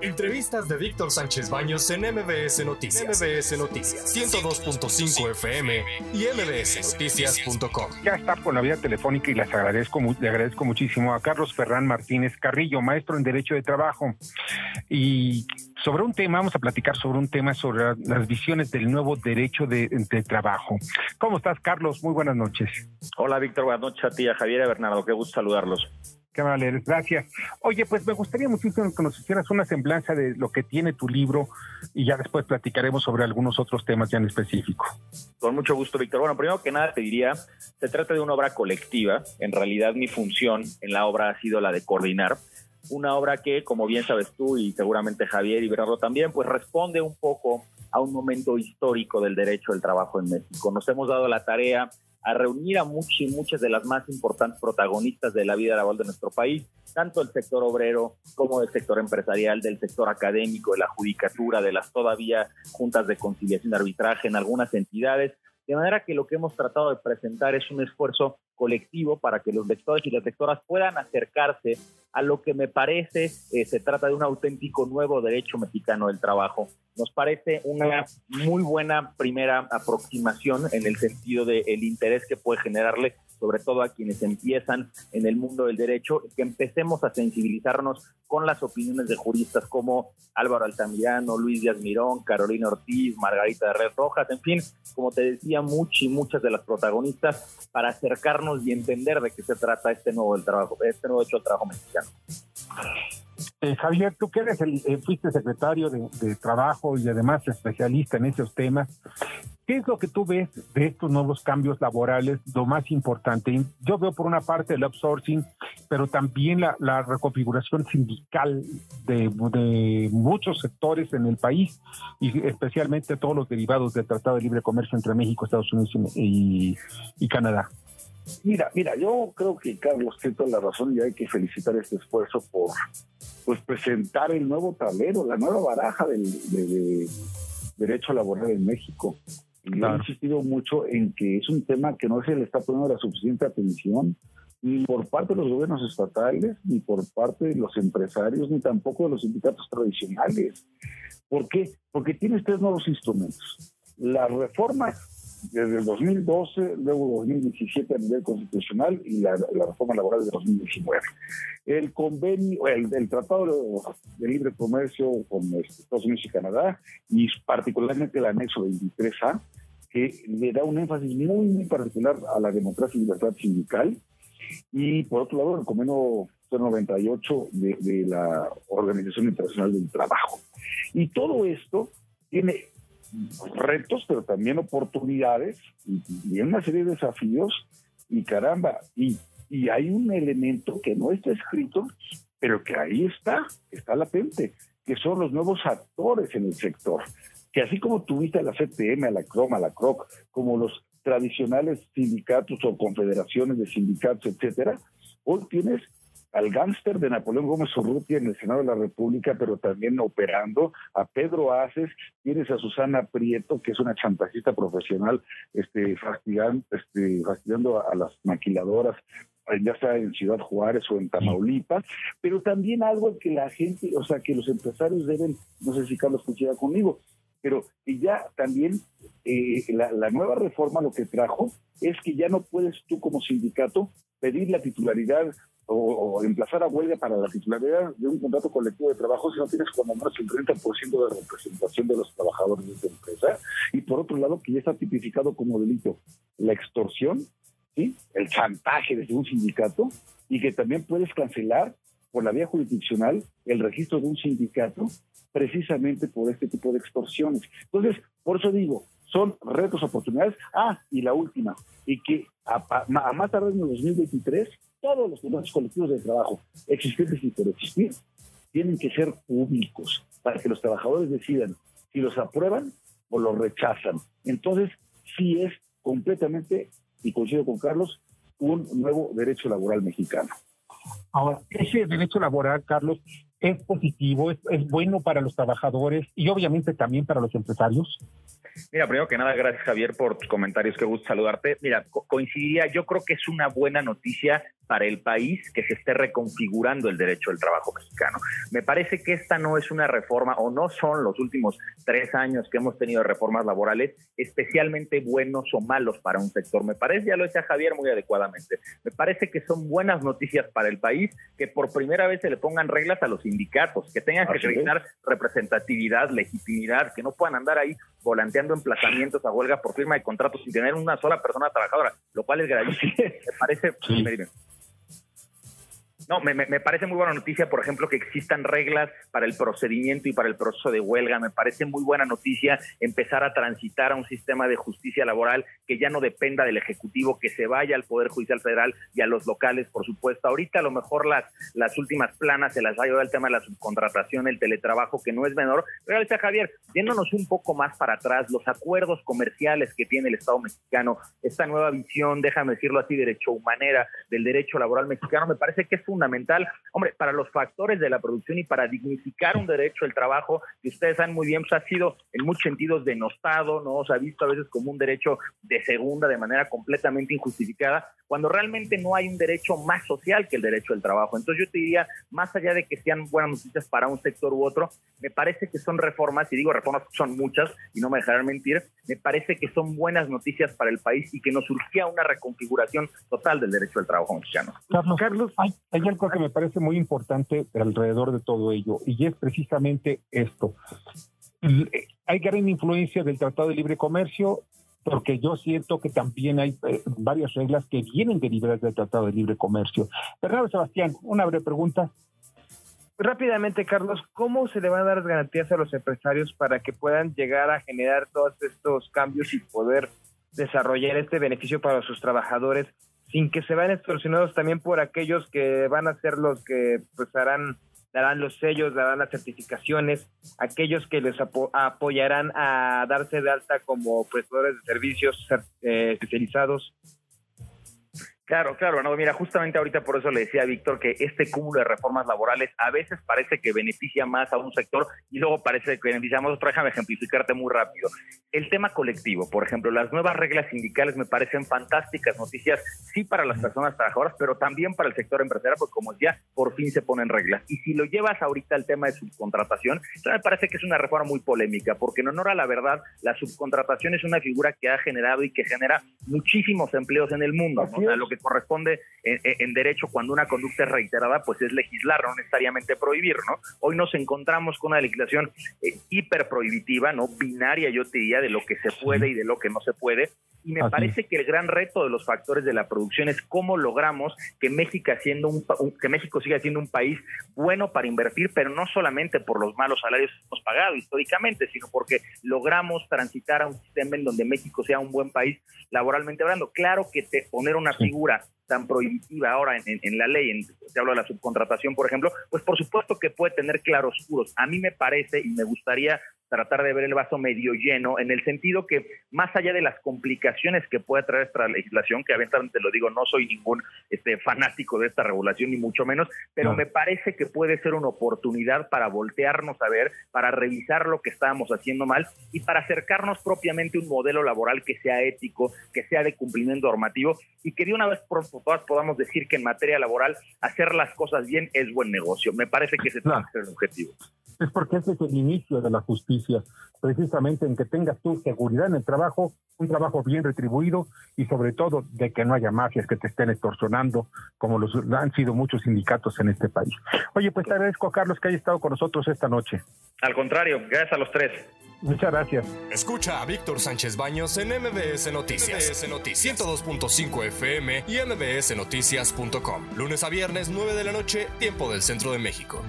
Entrevistas de Víctor Sánchez Baños en MBS Noticias. MBS Noticias 102.5 FM y mbsnoticias.com. Ya está por la vía telefónica y les agradezco, le agradezco muchísimo a Carlos Ferrán Martínez Carrillo, maestro en Derecho de Trabajo. Y sobre un tema, vamos a platicar sobre un tema sobre las visiones del nuevo derecho de, trabajo. ¿Cómo estás, Carlos? Muy buenas noches. Hola, Víctor. Buenas noches a ti, a Javier y a Bernardo. Qué gusto saludarlos. Qué gracias. Oye, pues me gustaría muchísimo que nos hicieras una semblanza de lo que tiene tu libro y ya después platicaremos sobre algunos otros temas ya en específico. Con mucho gusto, Víctor. Bueno, primero que nada te diría, se trata de una obra colectiva. En realidad mi función en la obra ha sido la de coordinar una obra que, como bien sabes tú y seguramente Javier y Bernardo también, pues responde un poco a un momento histórico del derecho del trabajo en México. Nos hemos dado la tarea a reunir a muchas y muchas de las más importantes protagonistas de la vida laboral de nuestro país, tanto el sector obrero como del sector empresarial, del sector académico, de la judicatura, de las todavía juntas de conciliación y arbitraje en algunas entidades, de manera que lo que hemos tratado de presentar es un esfuerzo colectivo para que los lectores y las lectoras puedan acercarse a lo que me parece eh, se trata de un auténtico nuevo derecho mexicano del trabajo. Nos parece una muy buena primera aproximación en el sentido del el interés que puede generarle sobre todo a quienes empiezan en el mundo del derecho, que empecemos a sensibilizarnos con las opiniones de juristas como Álvaro Altamirano, Luis Díaz Mirón, Carolina Ortiz, Margarita de Red Rojas, en fin, como te decía, muchas y muchas de las protagonistas para acercarnos y entender de qué se trata este nuevo del trabajo, este nuevo hecho del trabajo mexicano. Eh, Javier, tú que eres el, eh, fuiste secretario de, de, Trabajo y además especialista en esos temas, ¿Qué es lo que tú ves de estos nuevos cambios laborales? Lo más importante, yo veo por una parte el outsourcing, pero también la, reconfiguración sindical de, muchos sectores en el país y especialmente todos los derivados del Tratado de Libre Comercio entre México, Estados Unidos y, Canadá. Mira, mira, yo creo que Carlos tiene toda la razón y hay que felicitar este esfuerzo por pues presentar el nuevo tablero, la nueva baraja del de derecho laboral en México. Y he insistido mucho en que es un tema que no se le está poniendo la suficiente atención ni por parte de los gobiernos estatales, ni por parte de los empresarios, ni tampoco de los sindicatos tradicionales. ¿Por qué? Porque tienes tres nuevos instrumentos. La reforma desde el 2012, luego 2017 a nivel constitucional y la, reforma laboral de 2019. El convenio, el, Tratado de, Libre Comercio con Estados Unidos y Canadá y particularmente el anexo 23A, que le da un énfasis muy, muy particular a la democracia y libertad sindical. Y por otro lado, el convenio 98 de, de la Organización Internacional del Trabajo. Y todo esto tiene retos, pero también oportunidades y, una serie de desafíos. Y caramba, y, y hay un elemento que no está escrito, pero que ahí está, está latente, que son los nuevos actores en el sector. Que así como tuviste a la CTM, a la CROM, a la CROC, como los tradicionales sindicatos o confederaciones de sindicatos, etcétera, hoy tienes al gángster de Napoleón Gómez Urrutia en el Senado de la República, pero también operando, a Pedro Aces, tienes a Susana Prieto, que es una chantajista profesional, este, fastidiando, este, fastidiando a, las maquiladoras, eh, ya sea en Ciudad Juárez o en Tamaulipas, pero también algo que la gente, o sea, que los empresarios deben, no sé si Carlos coincida conmigo, pero ya también eh, la, la, nueva reforma lo que trajo es que ya no puedes tú como sindicato pedir la titularidad o, emplazar a huelga para la titularidad de un contrato colectivo de trabajo si no tienes como menos el 30% de representación de los trabajadores de esa empresa. Y por otro lado, que ya está tipificado como delito la extorsión, ¿sí? el chantaje desde un sindicato, y que también puedes cancelar por la vía jurisdiccional el registro de un sindicato precisamente por este tipo de extorsiones. Entonces, por eso digo, son retos, oportunidades. Ah, y la última, y que a, más tarde en el 2023 todos los contratos colectivos de trabajo existentes y por existir tienen que ser públicos para que los trabajadores decidan si los aprueban o los rechazan. Entonces, sí es completamente, y coincido con Carlos, un nuevo derecho laboral mexicano. Ahora, ese derecho laboral, Carlos, es positivo, es, es bueno para los trabajadores y obviamente también para los empresarios. Mira, primero que nada, gracias Javier por tus comentarios, qué gusto saludarte. Mira, coincidiría, yo creo que es una buena noticia para el país que se esté reconfigurando el derecho del trabajo mexicano. Me parece que esta no es una reforma o no son los últimos tres años que hemos tenido reformas laborales especialmente buenos o malos para un sector. Me parece, ya lo decía Javier muy adecuadamente, me parece que son buenas noticias para el país que por primera vez se le pongan reglas a los sindicatos, que tengan que realizar representatividad, legitimidad, que no puedan andar ahí volanteando emplazamientos a huelga por firma de contratos sin tener una sola persona trabajadora, lo cual es gravísimo. Me parece... No, me, parece muy buena noticia, por ejemplo, que existan reglas para el procedimiento y para el proceso de huelga. Me parece muy buena noticia empezar a transitar a un sistema de justicia laboral que ya no dependa del Ejecutivo, que se vaya al Poder Judicial Federal y a los locales, por supuesto. Ahorita a lo mejor las, las últimas planas se las ha llevado el tema de la subcontratación, el teletrabajo, que no es menor. Pero Javier, yéndonos un poco más para atrás, los acuerdos comerciales que tiene el Estado mexicano, esta nueva visión, déjame decirlo así, derecho humanera del derecho laboral mexicano, me parece que es un fundamental, hombre, para los factores de la producción y para dignificar un derecho el trabajo, que ustedes saben muy bien, pues ha sido en muchos sentidos denostado, ¿no? Se ha visto a veces como un derecho de segunda de manera completamente injustificada, cuando realmente no hay un derecho más social que el derecho del trabajo. Entonces yo te diría, más allá de que sean buenas noticias para un sector u otro, me parece que son reformas, y digo reformas son muchas, y no me dejarán mentir, me parece que son buenas noticias para el país y que nos surgía una reconfiguración total del derecho del trabajo mexicano. Carlos, Carlos hay, hay algo que me parece muy importante alrededor de todo ello, y es precisamente esto. Hay gran influencia del Tratado de Libre Comercio, porque yo siento que también hay eh, varias reglas que vienen derivadas del Tratado de Libre Comercio. Bernardo Sebastián, una breve pregunta. Rápidamente, Carlos, ¿cómo se le van a dar garantías a los empresarios para que puedan llegar a generar todos estos cambios y poder desarrollar este beneficio para sus trabajadores sin que se vean extorsionados también por aquellos que van a ser los que pues harán darán los sellos, darán las certificaciones, aquellos que les apoyarán a darse de alta como prestadores de servicios eh, especializados Claro, claro, no, mira, justamente ahorita por eso le decía a Víctor que este cúmulo de reformas laborales a veces parece que beneficia más a un sector y luego parece que beneficia más a otro. Déjame ejemplificarte muy rápido. El tema colectivo, por ejemplo, las nuevas reglas sindicales me parecen fantásticas noticias, sí para las personas trabajadoras, pero también para el sector empresarial, porque como ya por fin se ponen reglas. Y si lo llevas ahorita al tema de subcontratación, me parece que es una reforma muy polémica, porque en honor a la verdad, la subcontratación es una figura que ha generado y que genera muchísimos empleos en el mundo. ¿no? O sea, lo que corresponde en, derecho cuando una conducta es reiterada, pues es legislar, no necesariamente prohibir, ¿no? Hoy nos encontramos con una legislación eh, hiper prohibitiva, ¿no? Binaria, yo te diría, de lo que se puede y de lo que no se puede. Y me parece que el gran reto de los factores de la producción es cómo logramos que México, siendo un, que México siga siendo un país bueno para invertir, pero no solamente por los malos salarios que hemos pagado históricamente, sino porque logramos transitar a un sistema en donde México sea un buen país laboralmente hablando. Claro que te, poner una figura tan prohibitiva ahora en, la ley, en, se habla de la subcontratación, por ejemplo, pues por supuesto que puede tener claroscuros. A mí me parece y me gustaría tratar de ver el vaso medio lleno, en el sentido que más allá de las complicaciones que puede traer esta legislación, que abiertamente lo digo, no soy ningún este, fanático de esta regulación, ni mucho menos, pero me parece que puede ser una oportunidad para voltearnos a ver, para revisar lo que estábamos haciendo mal y para acercarnos propiamente a un modelo laboral que sea ético, que sea de cumplimiento normativo y que de una vez por todas podamos decir que en materia laboral hacer las cosas bien es buen negocio. Me parece que ese tiene que ser el objetivo es porque ese es el inicio de la justicia, precisamente en que tengas tu seguridad en el trabajo, un trabajo bien retribuido y sobre todo de que no haya mafias que te estén extorsionando, como los han sido muchos sindicatos en este país. Oye, pues te agradezco, Carlos, que haya estado con nosotros esta noche. Al contrario, gracias a los tres. Muchas gracias. Escucha a Víctor Sánchez Baños en MBS Noticias. MBS Noticias 102.5 FM y MBSNoticias.com. Lunes a viernes, 9 de la noche, tiempo del centro de México.